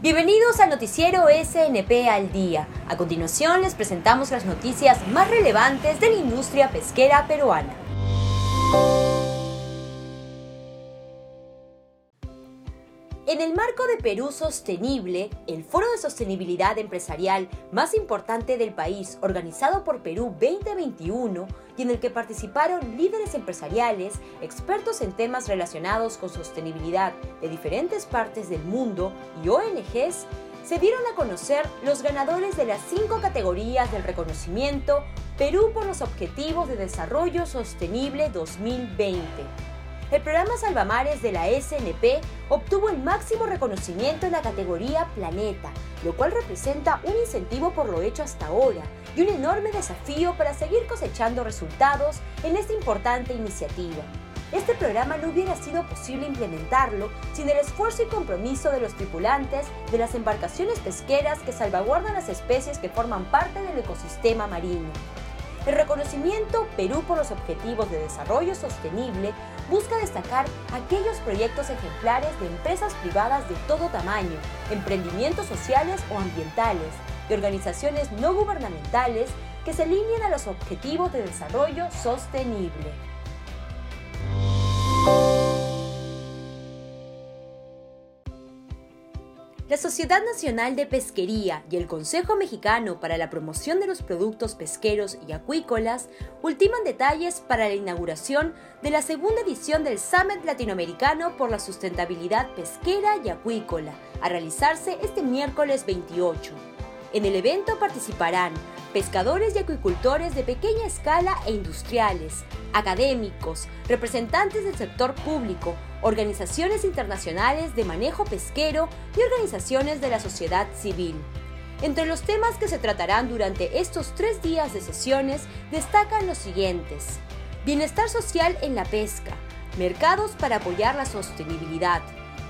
Bienvenidos al noticiero SNP al día. A continuación les presentamos las noticias más relevantes de la industria pesquera peruana. En el marco de Perú Sostenible, el foro de sostenibilidad empresarial más importante del país, organizado por Perú 2021, y en el que participaron líderes empresariales, expertos en temas relacionados con sostenibilidad de diferentes partes del mundo y ONGs, se dieron a conocer los ganadores de las cinco categorías del reconocimiento Perú por los Objetivos de Desarrollo Sostenible 2020 el programa Salvamares de la SNP obtuvo el máximo reconocimiento en la categoría Planeta, lo cual representa un incentivo por lo hecho hasta ahora y un enorme desafío para seguir cosechando resultados en esta importante iniciativa. Este programa no hubiera sido posible implementarlo sin el esfuerzo y compromiso de los tripulantes de las embarcaciones pesqueras que salvaguardan las especies que forman parte del ecosistema marino. El reconocimiento Perú por los Objetivos de Desarrollo Sostenible busca destacar aquellos proyectos ejemplares de empresas privadas de todo tamaño, emprendimientos sociales o ambientales, de organizaciones no gubernamentales que se alineen a los objetivos de desarrollo sostenible. La Sociedad Nacional de Pesquería y el Consejo Mexicano para la Promoción de los Productos Pesqueros y Acuícolas ultiman detalles para la inauguración de la segunda edición del Summit Latinoamericano por la Sustentabilidad Pesquera y Acuícola, a realizarse este miércoles 28. En el evento participarán pescadores y acuicultores de pequeña escala e industriales, académicos, representantes del sector público, organizaciones internacionales de manejo pesquero y organizaciones de la sociedad civil. Entre los temas que se tratarán durante estos tres días de sesiones destacan los siguientes. Bienestar social en la pesca, mercados para apoyar la sostenibilidad,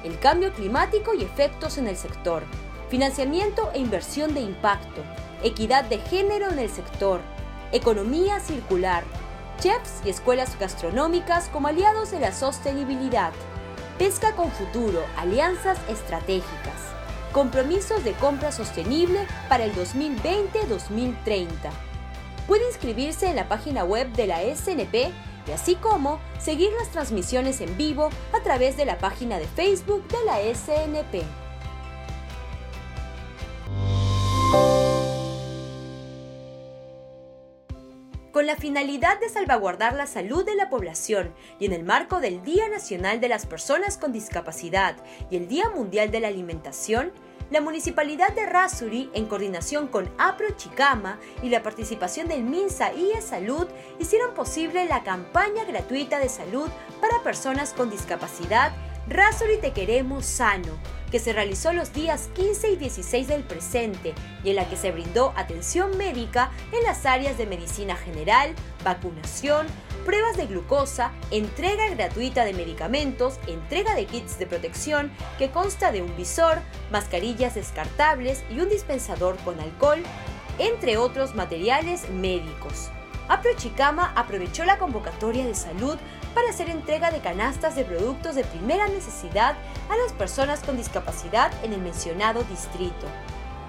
el cambio climático y efectos en el sector, financiamiento e inversión de impacto, equidad de género en el sector, economía circular, chefs y escuelas gastronómicas como aliados de la sostenibilidad, pesca con futuro, alianzas estratégicas, compromisos de compra sostenible para el 2020-2030. Puede inscribirse en la página web de la SNP y así como seguir las transmisiones en vivo a través de la página de Facebook de la SNP. La finalidad de salvaguardar la salud de la población y en el marco del Día Nacional de las Personas con Discapacidad y el Día Mundial de la Alimentación, la Municipalidad de Rasuri, en coordinación con APRO Chicama y la participación del MINSA y e Salud, hicieron posible la campaña gratuita de salud para personas con discapacidad. Rasuri Te Queremos Sano, que se realizó los días 15 y 16 del presente y en la que se brindó atención médica en las áreas de medicina general, vacunación, pruebas de glucosa, entrega gratuita de medicamentos, entrega de kits de protección que consta de un visor, mascarillas descartables y un dispensador con alcohol, entre otros materiales médicos. Chicama aprovechó la convocatoria de salud para hacer entrega de canastas de productos de primera necesidad a las personas con discapacidad en el mencionado distrito.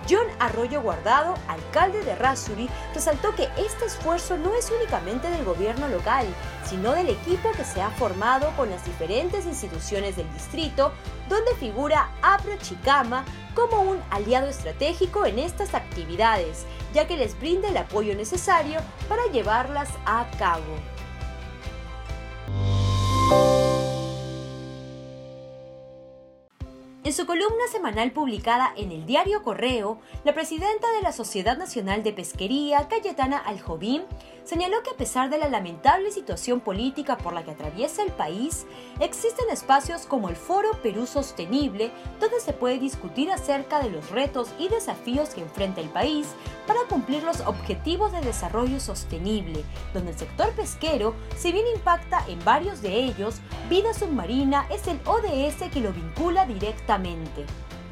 John Arroyo Guardado, alcalde de Rasuri, resaltó que este esfuerzo no es únicamente del gobierno local, sino del equipo que se ha formado con las diferentes instituciones del distrito, donde figura Apro Chicama como un aliado estratégico en estas actividades, ya que les brinda el apoyo necesario para llevarlas a cabo. En su columna semanal publicada en el diario Correo, la presidenta de la Sociedad Nacional de Pesquería, Cayetana Aljobín, señaló que a pesar de la lamentable situación política por la que atraviesa el país, existen espacios como el Foro Perú Sostenible, donde se puede discutir acerca de los retos y desafíos que enfrenta el país para cumplir los objetivos de desarrollo sostenible, donde el sector pesquero, si bien impacta en varios de ellos, vida submarina es el ODS que lo vincula directamente.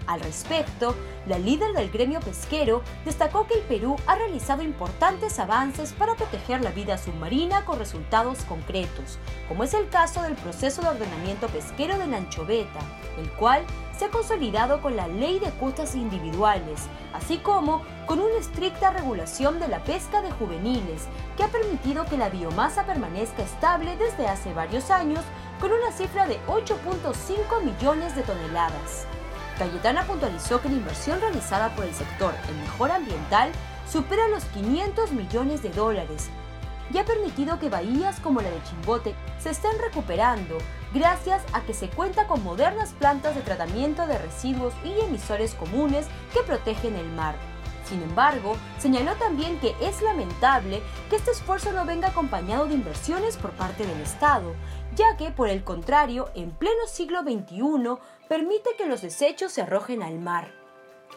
Al respecto, la líder del gremio pesquero destacó que el Perú ha realizado importantes avances para proteger la vida submarina con resultados concretos, como es el caso del proceso de ordenamiento pesquero de la anchoveta, el cual se ha consolidado con la ley de cuotas individuales, así como con una estricta regulación de la pesca de juveniles, que ha permitido que la biomasa permanezca estable desde hace varios años con una cifra de 8.5 millones de toneladas. Cayetana puntualizó que la inversión realizada por el sector en mejora ambiental supera los 500 millones de dólares y ha permitido que bahías como la de Chimbote se estén recuperando gracias a que se cuenta con modernas plantas de tratamiento de residuos y emisores comunes que protegen el mar. Sin embargo, señaló también que es lamentable que este esfuerzo no venga acompañado de inversiones por parte del Estado, ya que, por el contrario, en pleno siglo XXI permite que los desechos se arrojen al mar.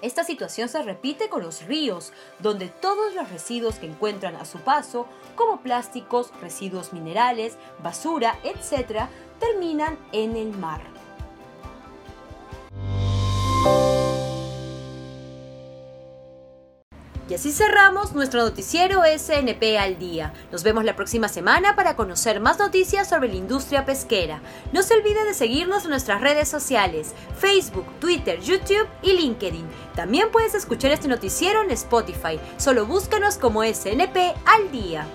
Esta situación se repite con los ríos, donde todos los residuos que encuentran a su paso, como plásticos, residuos minerales, basura, etc., terminan en el mar. Y así cerramos nuestro noticiero SNP al día. Nos vemos la próxima semana para conocer más noticias sobre la industria pesquera. No se olvide de seguirnos en nuestras redes sociales, Facebook, Twitter, YouTube y LinkedIn. También puedes escuchar este noticiero en Spotify. Solo búscanos como SNP al día.